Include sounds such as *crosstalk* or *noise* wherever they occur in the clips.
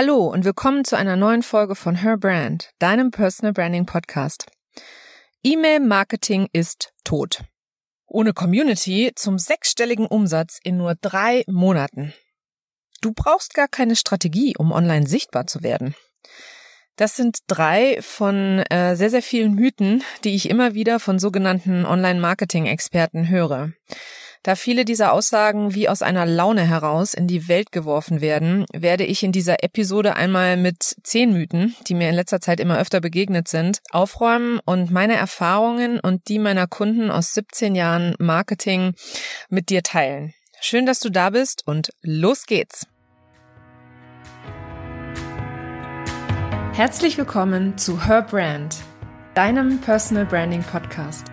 Hallo und willkommen zu einer neuen Folge von Her Brand, deinem Personal Branding Podcast. E-Mail-Marketing ist tot. Ohne Community zum sechsstelligen Umsatz in nur drei Monaten. Du brauchst gar keine Strategie, um online sichtbar zu werden. Das sind drei von äh, sehr, sehr vielen Mythen, die ich immer wieder von sogenannten Online-Marketing-Experten höre. Da viele dieser Aussagen wie aus einer Laune heraus in die Welt geworfen werden, werde ich in dieser Episode einmal mit zehn Mythen, die mir in letzter Zeit immer öfter begegnet sind, aufräumen und meine Erfahrungen und die meiner Kunden aus 17 Jahren Marketing mit dir teilen. Schön, dass du da bist und los geht's! Herzlich willkommen zu Her Brand, deinem Personal Branding Podcast.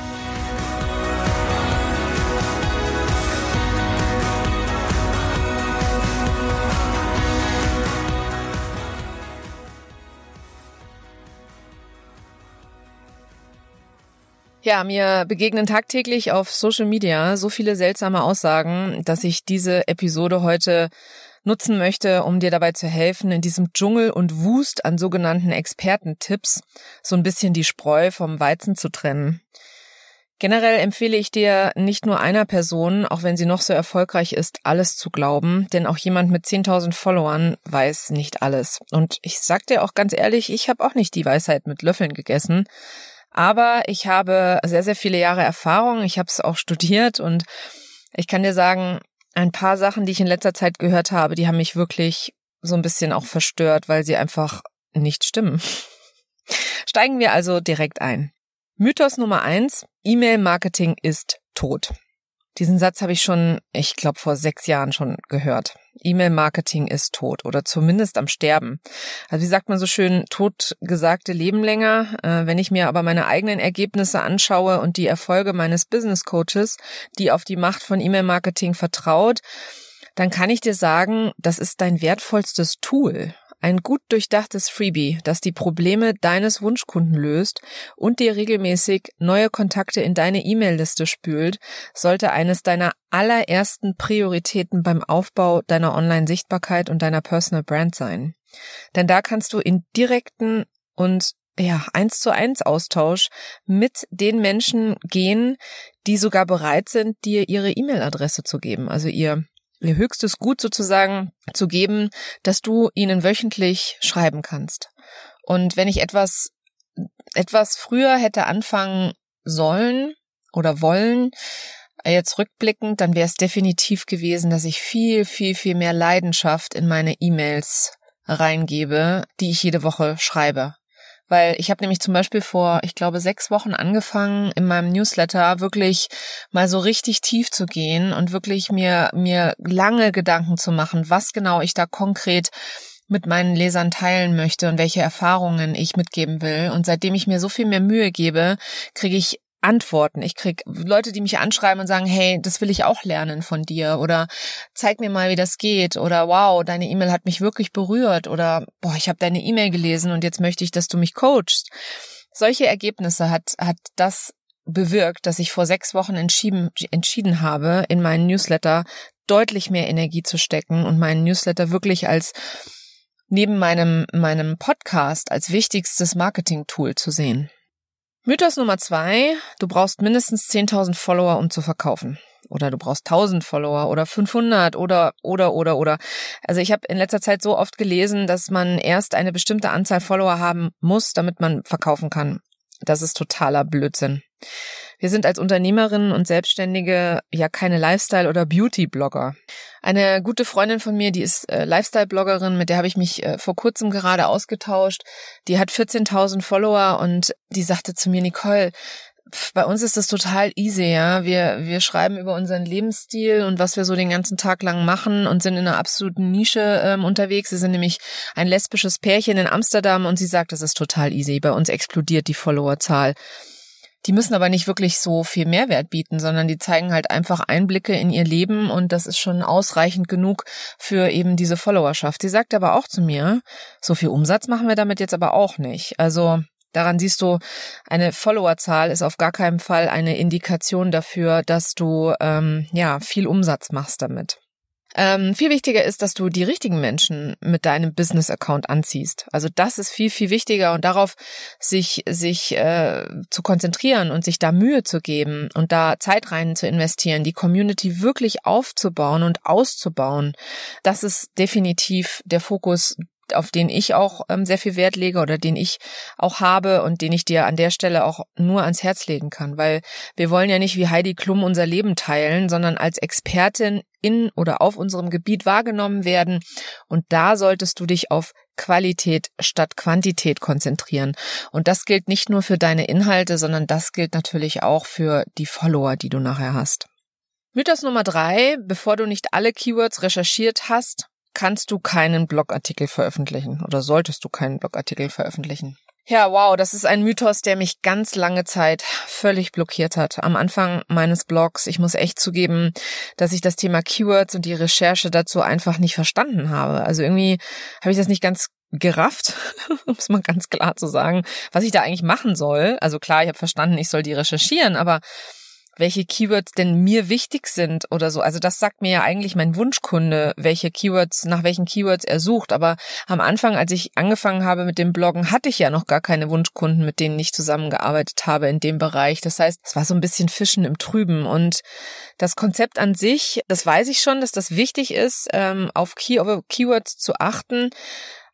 Ja, mir begegnen tagtäglich auf Social Media so viele seltsame Aussagen, dass ich diese Episode heute nutzen möchte, um dir dabei zu helfen, in diesem Dschungel und Wust an sogenannten Expertentipps so ein bisschen die Spreu vom Weizen zu trennen. Generell empfehle ich dir, nicht nur einer Person, auch wenn sie noch so erfolgreich ist, alles zu glauben, denn auch jemand mit 10.000 Followern weiß nicht alles. Und ich sag dir auch ganz ehrlich, ich habe auch nicht die Weisheit mit Löffeln gegessen. Aber ich habe sehr, sehr viele Jahre Erfahrung. Ich habe es auch studiert und ich kann dir sagen, ein paar Sachen, die ich in letzter Zeit gehört habe, die haben mich wirklich so ein bisschen auch verstört, weil sie einfach nicht stimmen. *laughs* Steigen wir also direkt ein. Mythos Nummer eins, E-Mail-Marketing ist tot. Diesen Satz habe ich schon, ich glaube, vor sechs Jahren schon gehört. E-Mail-Marketing ist tot oder zumindest am Sterben. Also wie sagt man so schön, totgesagte leben länger. Äh, wenn ich mir aber meine eigenen Ergebnisse anschaue und die Erfolge meines Business Coaches, die auf die Macht von E-Mail-Marketing vertraut, dann kann ich dir sagen, das ist dein wertvollstes Tool. Ein gut durchdachtes Freebie, das die Probleme deines Wunschkunden löst und dir regelmäßig neue Kontakte in deine E-Mail-Liste spült, sollte eines deiner allerersten Prioritäten beim Aufbau deiner Online-Sichtbarkeit und deiner Personal Brand sein. Denn da kannst du in direkten und ja, eins zu eins Austausch mit den Menschen gehen, die sogar bereit sind, dir ihre E-Mail-Adresse zu geben, also ihr ihr höchstes Gut sozusagen zu geben, dass du ihnen wöchentlich schreiben kannst. Und wenn ich etwas, etwas früher hätte anfangen sollen oder wollen, jetzt rückblickend, dann wäre es definitiv gewesen, dass ich viel, viel, viel mehr Leidenschaft in meine E-Mails reingebe, die ich jede Woche schreibe. Weil ich habe nämlich zum Beispiel vor, ich glaube, sechs Wochen angefangen, in meinem Newsletter wirklich mal so richtig tief zu gehen und wirklich mir, mir lange Gedanken zu machen, was genau ich da konkret mit meinen Lesern teilen möchte und welche Erfahrungen ich mitgeben will. Und seitdem ich mir so viel mehr Mühe gebe, kriege ich Antworten. Ich krieg Leute, die mich anschreiben und sagen, hey, das will ich auch lernen von dir oder zeig mir mal, wie das geht oder wow, deine E-Mail hat mich wirklich berührt oder boah, ich habe deine E-Mail gelesen und jetzt möchte ich, dass du mich coachst. Solche Ergebnisse hat hat das bewirkt, dass ich vor sechs Wochen entschieden, entschieden habe, in meinen Newsletter deutlich mehr Energie zu stecken und meinen Newsletter wirklich als neben meinem meinem Podcast als wichtigstes Marketing-Tool zu sehen. Mythos Nummer zwei, du brauchst mindestens 10.000 Follower, um zu verkaufen. Oder du brauchst 1000 Follower oder 500 oder, oder, oder, oder. Also ich habe in letzter Zeit so oft gelesen, dass man erst eine bestimmte Anzahl Follower haben muss, damit man verkaufen kann. Das ist totaler Blödsinn. Wir sind als Unternehmerinnen und Selbstständige ja keine Lifestyle- oder Beauty-Blogger. Eine gute Freundin von mir, die ist äh, Lifestyle-Bloggerin, mit der habe ich mich äh, vor kurzem gerade ausgetauscht. Die hat 14.000 Follower und die sagte zu mir, Nicole, bei uns ist das total easy, ja. Wir, wir schreiben über unseren Lebensstil und was wir so den ganzen Tag lang machen und sind in einer absoluten Nische ähm, unterwegs. Sie sind nämlich ein lesbisches Pärchen in Amsterdam und sie sagt, das ist total easy. Bei uns explodiert die Followerzahl. Die müssen aber nicht wirklich so viel Mehrwert bieten, sondern die zeigen halt einfach Einblicke in ihr Leben und das ist schon ausreichend genug für eben diese Followerschaft. Sie sagt aber auch zu mir, so viel Umsatz machen wir damit jetzt aber auch nicht. Also Daran siehst du, eine Followerzahl ist auf gar keinen Fall eine Indikation dafür, dass du ähm, ja viel Umsatz machst damit. Ähm, viel wichtiger ist, dass du die richtigen Menschen mit deinem Business-Account anziehst. Also das ist viel, viel wichtiger und darauf sich, sich äh, zu konzentrieren und sich da Mühe zu geben und da Zeit rein zu investieren, die Community wirklich aufzubauen und auszubauen. Das ist definitiv der Fokus, auf den ich auch ähm, sehr viel Wert lege oder den ich auch habe und den ich dir an der Stelle auch nur ans Herz legen kann, weil wir wollen ja nicht wie Heidi Klum unser Leben teilen, sondern als Expertin in oder auf unserem Gebiet wahrgenommen werden und da solltest du dich auf Qualität statt Quantität konzentrieren. Und das gilt nicht nur für deine Inhalte, sondern das gilt natürlich auch für die Follower, die du nachher hast. Mythos Nummer drei, bevor du nicht alle Keywords recherchiert hast, kannst du keinen Blogartikel veröffentlichen oder solltest du keinen Blogartikel veröffentlichen. Ja, wow, das ist ein Mythos, der mich ganz lange Zeit völlig blockiert hat. Am Anfang meines Blogs, ich muss echt zugeben, dass ich das Thema Keywords und die Recherche dazu einfach nicht verstanden habe. Also irgendwie habe ich das nicht ganz gerafft, *laughs* um es mal ganz klar zu sagen, was ich da eigentlich machen soll. Also klar, ich habe verstanden, ich soll die recherchieren, aber welche Keywords denn mir wichtig sind oder so. Also das sagt mir ja eigentlich mein Wunschkunde, welche Keywords, nach welchen Keywords er sucht. Aber am Anfang, als ich angefangen habe mit dem Bloggen, hatte ich ja noch gar keine Wunschkunden, mit denen ich zusammengearbeitet habe in dem Bereich. Das heißt, es war so ein bisschen Fischen im Trüben. Und das Konzept an sich, das weiß ich schon, dass das wichtig ist, ähm, auf Key Keywords zu achten.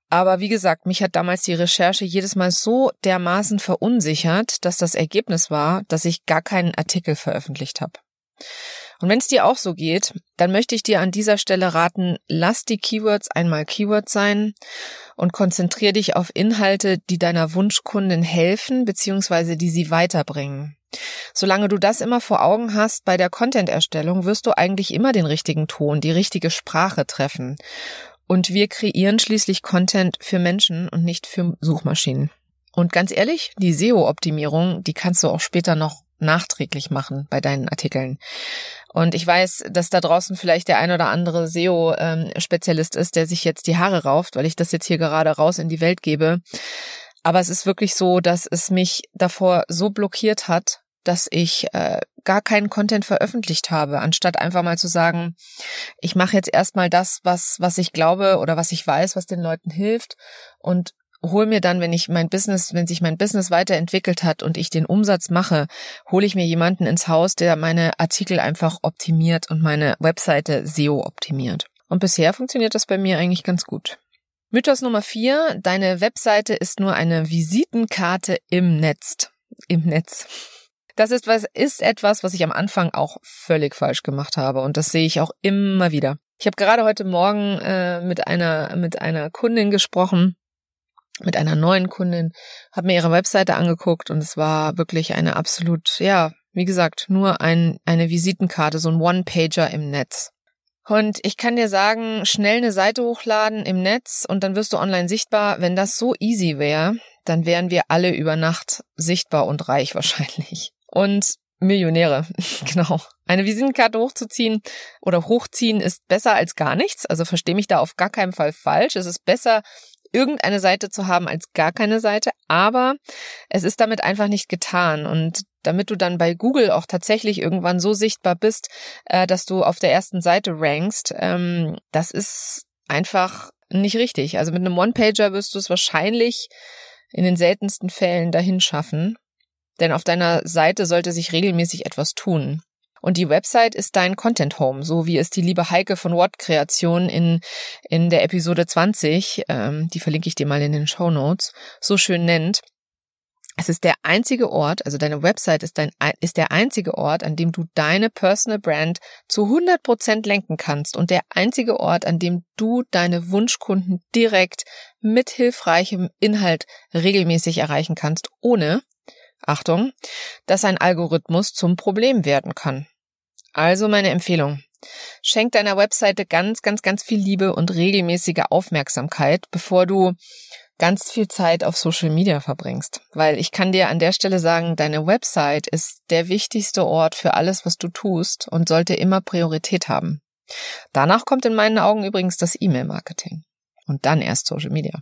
Aber wie gesagt, mich hat damals die Recherche jedes Mal so dermaßen verunsichert, dass das Ergebnis war, dass ich gar keinen Artikel veröffentlicht habe. Und wenn es dir auch so geht, dann möchte ich dir an dieser Stelle raten, lass die Keywords einmal Keywords sein und konzentriere dich auf Inhalte, die deiner Wunschkundin helfen bzw. die sie weiterbringen. Solange du das immer vor Augen hast bei der Content-Erstellung, wirst du eigentlich immer den richtigen Ton, die richtige Sprache treffen. Und wir kreieren schließlich Content für Menschen und nicht für Suchmaschinen. Und ganz ehrlich, die SEO-Optimierung, die kannst du auch später noch nachträglich machen bei deinen Artikeln. Und ich weiß, dass da draußen vielleicht der ein oder andere SEO-Spezialist ist, der sich jetzt die Haare rauft, weil ich das jetzt hier gerade raus in die Welt gebe. Aber es ist wirklich so, dass es mich davor so blockiert hat, dass ich äh, gar keinen Content veröffentlicht habe, anstatt einfach mal zu sagen, ich mache jetzt erstmal das, was, was ich glaube oder was ich weiß, was den Leuten hilft und hol mir dann, wenn ich mein Business, wenn sich mein Business weiterentwickelt hat und ich den Umsatz mache, hole ich mir jemanden ins Haus, der meine Artikel einfach optimiert und meine Webseite SEO optimiert. Und bisher funktioniert das bei mir eigentlich ganz gut. Mythos Nummer vier, deine Webseite ist nur eine Visitenkarte im Netz. Im Netz. Das ist was, ist etwas, was ich am Anfang auch völlig falsch gemacht habe. Und das sehe ich auch immer wieder. Ich habe gerade heute Morgen äh, mit einer, mit einer Kundin gesprochen, mit einer neuen Kundin, habe mir ihre Webseite angeguckt und es war wirklich eine absolut, ja, wie gesagt, nur ein, eine Visitenkarte, so ein One-Pager im Netz. Und ich kann dir sagen, schnell eine Seite hochladen im Netz und dann wirst du online sichtbar. Wenn das so easy wäre, dann wären wir alle über Nacht sichtbar und reich wahrscheinlich und Millionäre, *laughs* genau. Eine Visitenkarte hochzuziehen oder hochziehen ist besser als gar nichts. Also verstehe mich da auf gar keinen Fall falsch. Es ist besser, irgendeine Seite zu haben als gar keine Seite, aber es ist damit einfach nicht getan. Und damit du dann bei Google auch tatsächlich irgendwann so sichtbar bist, äh, dass du auf der ersten Seite rankst, ähm, das ist einfach nicht richtig. Also mit einem One-Pager wirst du es wahrscheinlich in den seltensten Fällen dahin schaffen. Denn auf deiner Seite sollte sich regelmäßig etwas tun. Und die Website ist dein Content Home, so wie es die liebe Heike von Word Kreation in, in der Episode 20, ähm, die verlinke ich dir mal in den Show Notes, so schön nennt. Es ist der einzige Ort, also deine Website ist, dein, ist der einzige Ort, an dem du deine Personal Brand zu 100 Prozent lenken kannst und der einzige Ort, an dem du deine Wunschkunden direkt mit hilfreichem Inhalt regelmäßig erreichen kannst, ohne Achtung, dass ein Algorithmus zum Problem werden kann. Also meine Empfehlung. Schenk deiner Webseite ganz, ganz, ganz viel Liebe und regelmäßige Aufmerksamkeit, bevor du ganz viel Zeit auf Social Media verbringst. Weil ich kann dir an der Stelle sagen, deine Website ist der wichtigste Ort für alles, was du tust und sollte immer Priorität haben. Danach kommt in meinen Augen übrigens das E-Mail-Marketing. Und dann erst Social Media.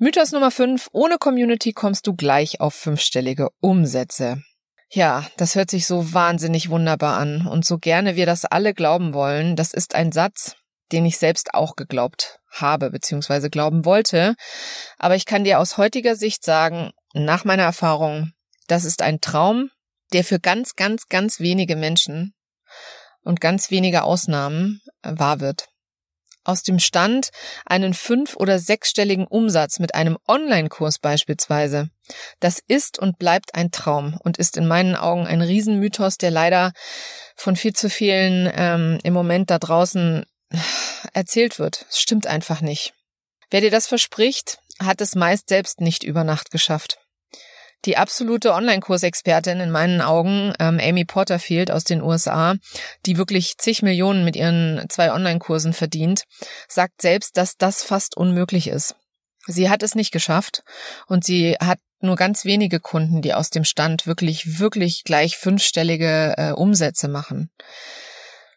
Mythos Nummer 5. Ohne Community kommst du gleich auf fünfstellige Umsätze. Ja, das hört sich so wahnsinnig wunderbar an. Und so gerne wir das alle glauben wollen, das ist ein Satz, den ich selbst auch geglaubt habe, beziehungsweise glauben wollte. Aber ich kann dir aus heutiger Sicht sagen, nach meiner Erfahrung, das ist ein Traum, der für ganz, ganz, ganz wenige Menschen und ganz wenige Ausnahmen wahr wird. Aus dem Stand einen fünf- oder sechsstelligen Umsatz mit einem Online-Kurs beispielsweise. Das ist und bleibt ein Traum und ist in meinen Augen ein Riesenmythos, der leider von viel zu vielen ähm, im Moment da draußen erzählt wird. Es stimmt einfach nicht. Wer dir das verspricht, hat es meist selbst nicht über Nacht geschafft. Die absolute Online-Kursexpertin in meinen Augen, ähm, Amy Porterfield aus den USA, die wirklich zig Millionen mit ihren zwei Online-Kursen verdient, sagt selbst, dass das fast unmöglich ist. Sie hat es nicht geschafft und sie hat nur ganz wenige Kunden, die aus dem Stand wirklich, wirklich gleich fünfstellige äh, Umsätze machen.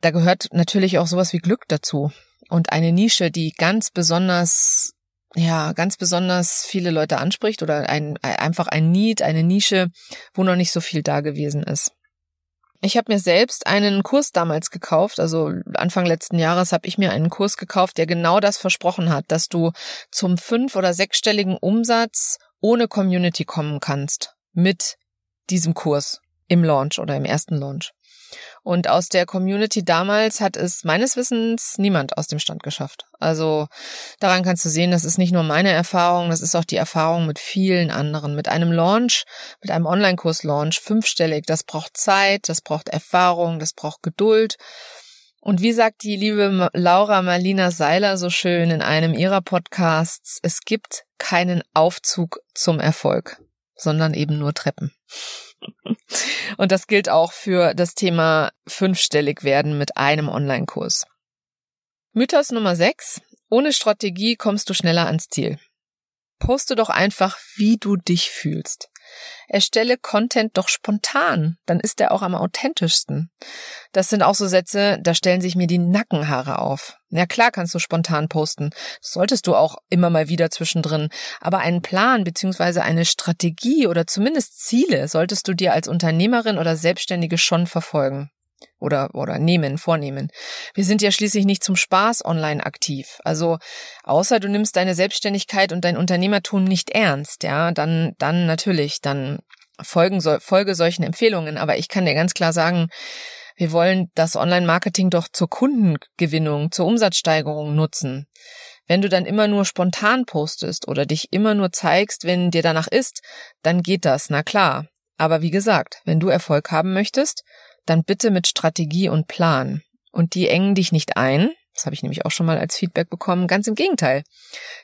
Da gehört natürlich auch sowas wie Glück dazu und eine Nische, die ganz besonders ja, ganz besonders viele Leute anspricht oder ein, einfach ein Need, eine Nische, wo noch nicht so viel da gewesen ist. Ich habe mir selbst einen Kurs damals gekauft, also Anfang letzten Jahres habe ich mir einen Kurs gekauft, der genau das versprochen hat, dass du zum fünf- oder sechsstelligen Umsatz ohne Community kommen kannst mit diesem Kurs im Launch oder im ersten Launch. Und aus der Community damals hat es meines Wissens niemand aus dem Stand geschafft. Also daran kannst du sehen, das ist nicht nur meine Erfahrung, das ist auch die Erfahrung mit vielen anderen. Mit einem Launch, mit einem Online-Kurs-Launch, fünfstellig, das braucht Zeit, das braucht Erfahrung, das braucht Geduld. Und wie sagt die liebe Laura Marlina Seiler so schön in einem ihrer Podcasts, es gibt keinen Aufzug zum Erfolg, sondern eben nur Treppen. Und das gilt auch für das Thema fünfstellig werden mit einem Online-Kurs. Mythos Nummer 6. Ohne Strategie kommst du schneller ans Ziel. Poste doch einfach, wie du dich fühlst. Erstelle Content doch spontan, dann ist er auch am authentischsten. Das sind auch so Sätze, da stellen sich mir die Nackenhaare auf. Ja klar kannst du spontan posten, das solltest du auch immer mal wieder zwischendrin, aber einen Plan beziehungsweise eine Strategie oder zumindest Ziele solltest du dir als Unternehmerin oder Selbstständige schon verfolgen oder, oder nehmen, vornehmen. Wir sind ja schließlich nicht zum Spaß online aktiv. Also, außer du nimmst deine Selbstständigkeit und dein Unternehmertum nicht ernst, ja, dann, dann natürlich, dann folgen, folge solchen Empfehlungen. Aber ich kann dir ganz klar sagen, wir wollen das Online-Marketing doch zur Kundengewinnung, zur Umsatzsteigerung nutzen. Wenn du dann immer nur spontan postest oder dich immer nur zeigst, wenn dir danach ist, dann geht das, na klar. Aber wie gesagt, wenn du Erfolg haben möchtest, dann bitte mit Strategie und Plan. Und die engen dich nicht ein, das habe ich nämlich auch schon mal als Feedback bekommen, ganz im Gegenteil.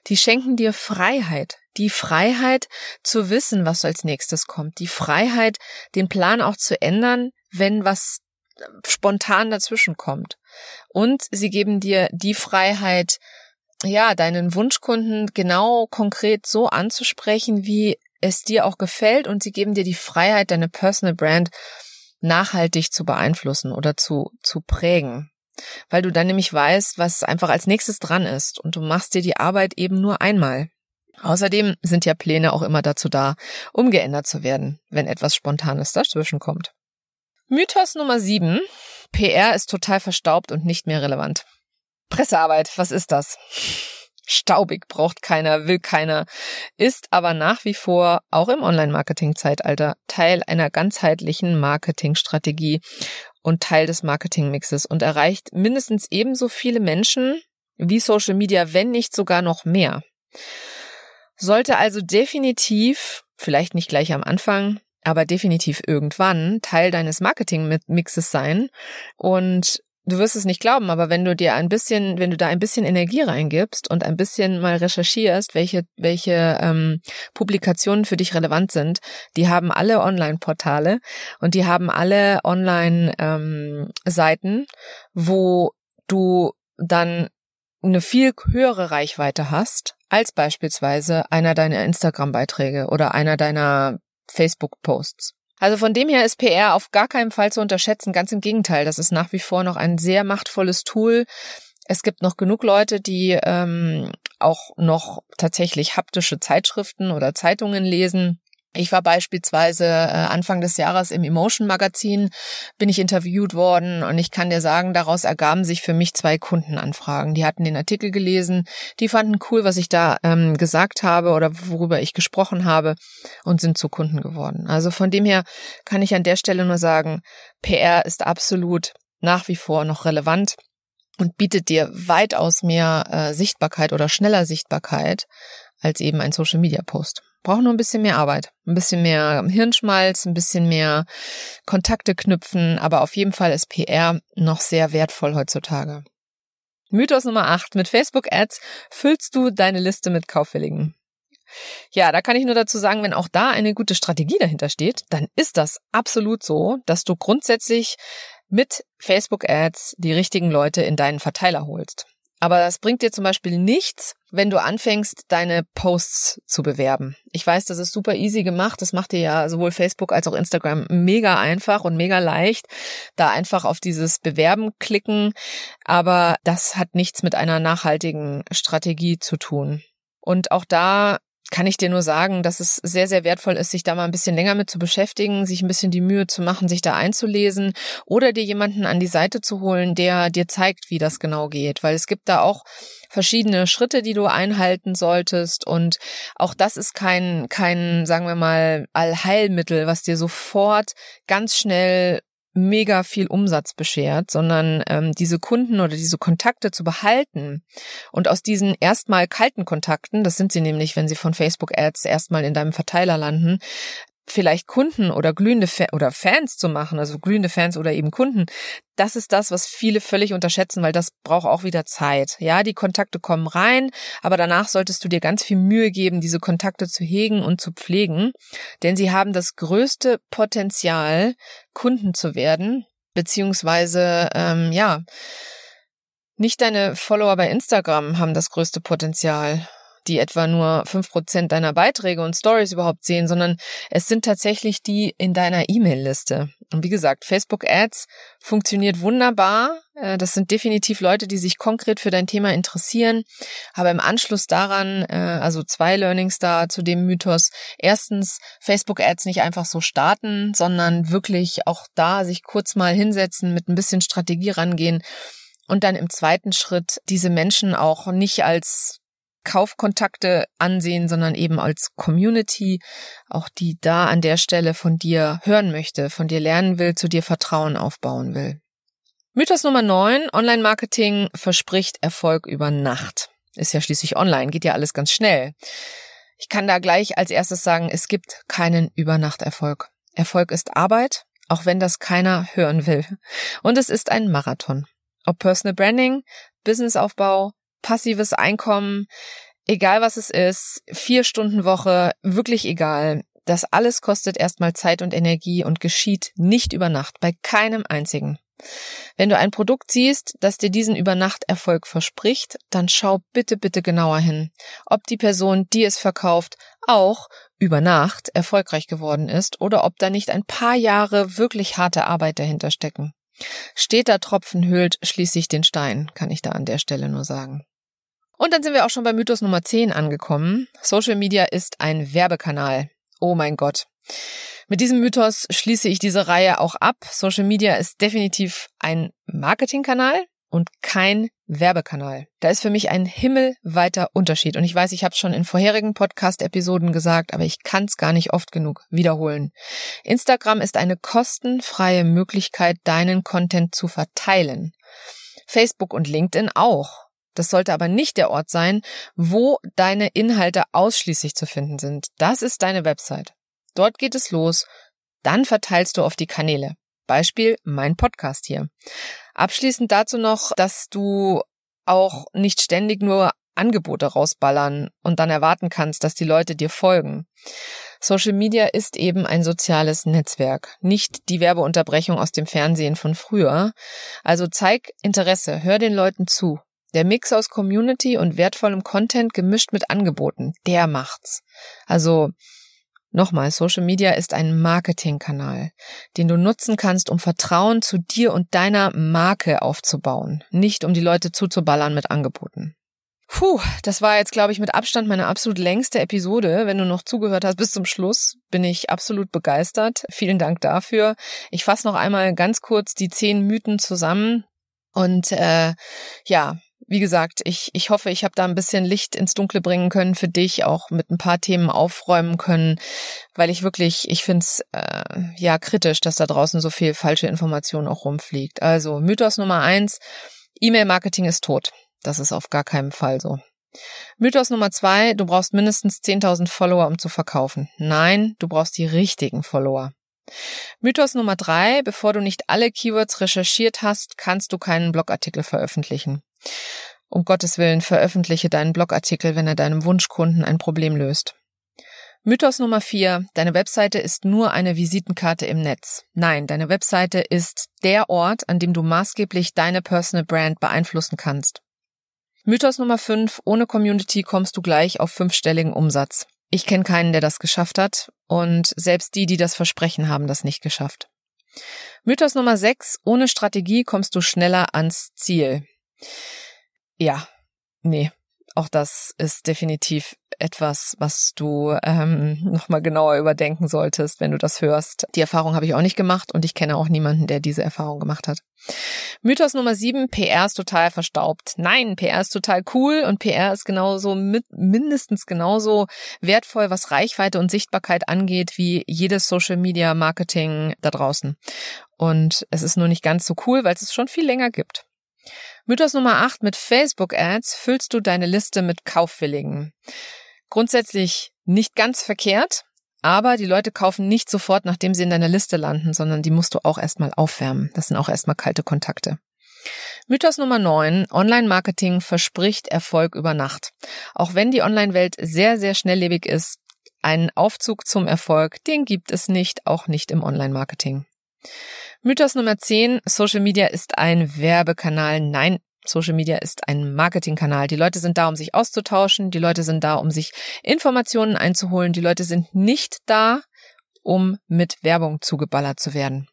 Die schenken dir Freiheit, die Freiheit zu wissen, was als nächstes kommt, die Freiheit, den Plan auch zu ändern, wenn was spontan dazwischen kommt. Und sie geben dir die Freiheit, ja, deinen Wunschkunden genau konkret so anzusprechen, wie es dir auch gefällt und sie geben dir die Freiheit, deine Personal Brand nachhaltig zu beeinflussen oder zu, zu prägen. Weil du dann nämlich weißt, was einfach als nächstes dran ist und du machst dir die Arbeit eben nur einmal. Außerdem sind ja Pläne auch immer dazu da, um geändert zu werden, wenn etwas Spontanes dazwischen kommt. Mythos Nummer 7. PR ist total verstaubt und nicht mehr relevant. Pressearbeit, was ist das? staubig, braucht keiner, will keiner, ist aber nach wie vor auch im Online-Marketing-Zeitalter Teil einer ganzheitlichen Marketingstrategie und Teil des Marketingmixes und erreicht mindestens ebenso viele Menschen wie Social Media, wenn nicht sogar noch mehr. Sollte also definitiv, vielleicht nicht gleich am Anfang, aber definitiv irgendwann Teil deines Marketingmixes sein. Und du wirst es nicht glauben, aber wenn du dir ein bisschen, wenn du da ein bisschen Energie reingibst und ein bisschen mal recherchierst, welche, welche ähm, Publikationen für dich relevant sind, die haben alle Online-Portale und die haben alle Online-Seiten, ähm, wo du dann eine viel höhere Reichweite hast als beispielsweise einer deiner Instagram-Beiträge oder einer deiner Facebook-Posts. Also von dem her ist PR auf gar keinen Fall zu unterschätzen. Ganz im Gegenteil, das ist nach wie vor noch ein sehr machtvolles Tool. Es gibt noch genug Leute, die ähm, auch noch tatsächlich haptische Zeitschriften oder Zeitungen lesen. Ich war beispielsweise äh, Anfang des Jahres im Emotion Magazin, bin ich interviewt worden und ich kann dir sagen, daraus ergaben sich für mich zwei Kundenanfragen. Die hatten den Artikel gelesen, die fanden cool, was ich da ähm, gesagt habe oder worüber ich gesprochen habe und sind zu Kunden geworden. Also von dem her kann ich an der Stelle nur sagen, PR ist absolut nach wie vor noch relevant und bietet dir weitaus mehr äh, Sichtbarkeit oder schneller Sichtbarkeit als eben ein Social Media Post. Braucht nur ein bisschen mehr Arbeit, ein bisschen mehr Hirnschmalz, ein bisschen mehr Kontakte knüpfen, aber auf jeden Fall ist PR noch sehr wertvoll heutzutage. Mythos Nummer 8. Mit Facebook Ads füllst du deine Liste mit Kaufwilligen. Ja, da kann ich nur dazu sagen, wenn auch da eine gute Strategie dahinter steht, dann ist das absolut so, dass du grundsätzlich mit Facebook Ads die richtigen Leute in deinen Verteiler holst. Aber das bringt dir zum Beispiel nichts, wenn du anfängst, deine Posts zu bewerben. Ich weiß, das ist super easy gemacht. Das macht dir ja sowohl Facebook als auch Instagram mega einfach und mega leicht, da einfach auf dieses Bewerben klicken. Aber das hat nichts mit einer nachhaltigen Strategie zu tun. Und auch da kann ich dir nur sagen, dass es sehr, sehr wertvoll ist, sich da mal ein bisschen länger mit zu beschäftigen, sich ein bisschen die Mühe zu machen, sich da einzulesen oder dir jemanden an die Seite zu holen, der dir zeigt, wie das genau geht. Weil es gibt da auch verschiedene Schritte, die du einhalten solltest. Und auch das ist kein, kein, sagen wir mal, Allheilmittel, was dir sofort ganz schnell mega viel Umsatz beschert, sondern ähm, diese Kunden oder diese Kontakte zu behalten und aus diesen erstmal kalten Kontakten, das sind sie nämlich, wenn sie von Facebook Ads erstmal in deinem Verteiler landen, vielleicht Kunden oder glühende Fa oder Fans zu machen, also glühende Fans oder eben Kunden, das ist das, was viele völlig unterschätzen, weil das braucht auch wieder Zeit. Ja, die Kontakte kommen rein, aber danach solltest du dir ganz viel Mühe geben, diese Kontakte zu hegen und zu pflegen, denn sie haben das größte Potenzial, Kunden zu werden, beziehungsweise ähm, ja, nicht deine Follower bei Instagram haben das größte Potenzial die etwa nur fünf Prozent deiner Beiträge und Stories überhaupt sehen, sondern es sind tatsächlich die in deiner E-Mail-Liste. Und wie gesagt, Facebook Ads funktioniert wunderbar. Äh, das sind definitiv Leute, die sich konkret für dein Thema interessieren. Aber im Anschluss daran, äh, also zwei Learnings da zu dem Mythos. Erstens, Facebook Ads nicht einfach so starten, sondern wirklich auch da sich kurz mal hinsetzen, mit ein bisschen Strategie rangehen und dann im zweiten Schritt diese Menschen auch nicht als Kaufkontakte ansehen, sondern eben als Community, auch die da an der Stelle von dir hören möchte, von dir lernen will, zu dir Vertrauen aufbauen will. Mythos Nummer 9, Online-Marketing verspricht Erfolg über Nacht. Ist ja schließlich online, geht ja alles ganz schnell. Ich kann da gleich als erstes sagen, es gibt keinen Übernachterfolg. Erfolg ist Arbeit, auch wenn das keiner hören will. Und es ist ein Marathon. Ob Personal Branding, Businessaufbau, passives Einkommen, egal was es ist, vier Stunden Woche, wirklich egal. Das alles kostet erstmal Zeit und Energie und geschieht nicht über Nacht, bei keinem einzigen. Wenn du ein Produkt siehst, das dir diesen Übernachterfolg verspricht, dann schau bitte, bitte genauer hin, ob die Person, die es verkauft, auch über Nacht erfolgreich geworden ist oder ob da nicht ein paar Jahre wirklich harte Arbeit dahinter stecken. Steter Tropfen höhlt schließlich den Stein, kann ich da an der Stelle nur sagen. Und dann sind wir auch schon bei Mythos Nummer 10 angekommen. Social Media ist ein Werbekanal. Oh mein Gott. Mit diesem Mythos schließe ich diese Reihe auch ab. Social Media ist definitiv ein Marketingkanal und kein Werbekanal. Da ist für mich ein himmelweiter Unterschied. Und ich weiß, ich habe es schon in vorherigen Podcast-Episoden gesagt, aber ich kann es gar nicht oft genug wiederholen. Instagram ist eine kostenfreie Möglichkeit, deinen Content zu verteilen. Facebook und LinkedIn auch. Das sollte aber nicht der Ort sein, wo deine Inhalte ausschließlich zu finden sind. Das ist deine Website. Dort geht es los. Dann verteilst du auf die Kanäle. Beispiel mein Podcast hier. Abschließend dazu noch, dass du auch nicht ständig nur Angebote rausballern und dann erwarten kannst, dass die Leute dir folgen. Social Media ist eben ein soziales Netzwerk, nicht die Werbeunterbrechung aus dem Fernsehen von früher. Also zeig Interesse, hör den Leuten zu, Der Mix aus Community und wertvollem Content gemischt mit Angeboten, der macht's. Also Nochmal, Social Media ist ein Marketingkanal, den du nutzen kannst, um Vertrauen zu dir und deiner Marke aufzubauen, nicht um die Leute zuzuballern mit Angeboten. Puh, das war jetzt, glaube ich, mit Abstand meine absolut längste Episode. Wenn du noch zugehört hast bis zum Schluss, bin ich absolut begeistert. Vielen Dank dafür. Ich fasse noch einmal ganz kurz die zehn Mythen zusammen. Und äh, ja, wie gesagt, ich, ich hoffe, ich habe da ein bisschen Licht ins Dunkle bringen können für dich, auch mit ein paar Themen aufräumen können, weil ich wirklich, ich finde es äh, ja kritisch, dass da draußen so viel falsche Information auch rumfliegt. Also Mythos Nummer eins, E-Mail-Marketing ist tot. Das ist auf gar keinen Fall so. Mythos Nummer zwei, du brauchst mindestens 10.000 Follower, um zu verkaufen. Nein, du brauchst die richtigen Follower. Mythos Nummer drei, bevor du nicht alle Keywords recherchiert hast, kannst du keinen Blogartikel veröffentlichen. Um Gottes Willen, veröffentliche deinen Blogartikel, wenn er deinem Wunschkunden ein Problem löst. Mythos Nummer vier: Deine Webseite ist nur eine Visitenkarte im Netz. Nein, deine Webseite ist der Ort, an dem du maßgeblich deine Personal Brand beeinflussen kannst. Mythos Nummer fünf: Ohne Community kommst du gleich auf fünfstelligen Umsatz. Ich kenne keinen, der das geschafft hat und selbst die, die das versprechen, haben das nicht geschafft. Mythos Nummer sechs: Ohne Strategie kommst du schneller ans Ziel. Ja, nee, auch das ist definitiv etwas, was du ähm, *laughs* nochmal genauer überdenken solltest, wenn du das hörst. Die Erfahrung habe ich auch nicht gemacht und ich kenne auch niemanden, der diese Erfahrung gemacht hat. Mythos Nummer sieben, PR ist total verstaubt. Nein, PR ist total cool und PR ist genauso mit, mindestens genauso wertvoll, was Reichweite und Sichtbarkeit angeht, wie jedes Social Media Marketing da draußen. Und es ist nur nicht ganz so cool, weil es es schon viel länger gibt. Mythos Nummer 8. Mit Facebook-Ads füllst du deine Liste mit Kaufwilligen. Grundsätzlich nicht ganz verkehrt, aber die Leute kaufen nicht sofort, nachdem sie in deiner Liste landen, sondern die musst du auch erstmal aufwärmen. Das sind auch erstmal kalte Kontakte. Mythos Nummer 9. Online-Marketing verspricht Erfolg über Nacht. Auch wenn die Online-Welt sehr, sehr schnelllebig ist, einen Aufzug zum Erfolg, den gibt es nicht, auch nicht im Online-Marketing. Mythos Nummer 10. Social Media ist ein Werbekanal. Nein, Social Media ist ein Marketingkanal. Die Leute sind da, um sich auszutauschen. Die Leute sind da, um sich Informationen einzuholen. Die Leute sind nicht da, um mit Werbung zugeballert zu werden.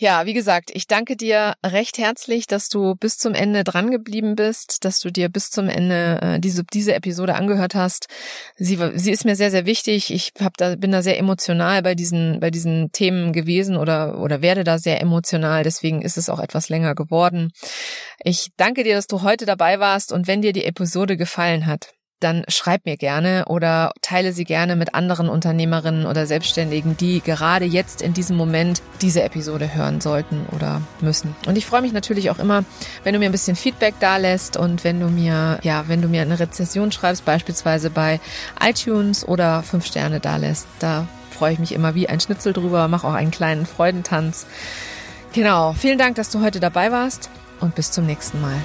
Ja, wie gesagt, ich danke dir recht herzlich, dass du bis zum Ende dran geblieben bist, dass du dir bis zum Ende äh, diese, diese Episode angehört hast. Sie, sie ist mir sehr, sehr wichtig. Ich hab da, bin da sehr emotional bei diesen, bei diesen Themen gewesen oder, oder werde da sehr emotional. Deswegen ist es auch etwas länger geworden. Ich danke dir, dass du heute dabei warst und wenn dir die Episode gefallen hat, dann schreib mir gerne oder teile sie gerne mit anderen Unternehmerinnen oder Selbstständigen, die gerade jetzt in diesem Moment diese Episode hören sollten oder müssen. Und ich freue mich natürlich auch immer, wenn du mir ein bisschen Feedback da lässt und wenn du mir, ja, wenn du mir eine Rezession schreibst, beispielsweise bei iTunes oder fünf Sterne da lässt. Da freue ich mich immer wie ein Schnitzel drüber, mache auch einen kleinen Freudentanz. Genau. Vielen Dank, dass du heute dabei warst und bis zum nächsten Mal.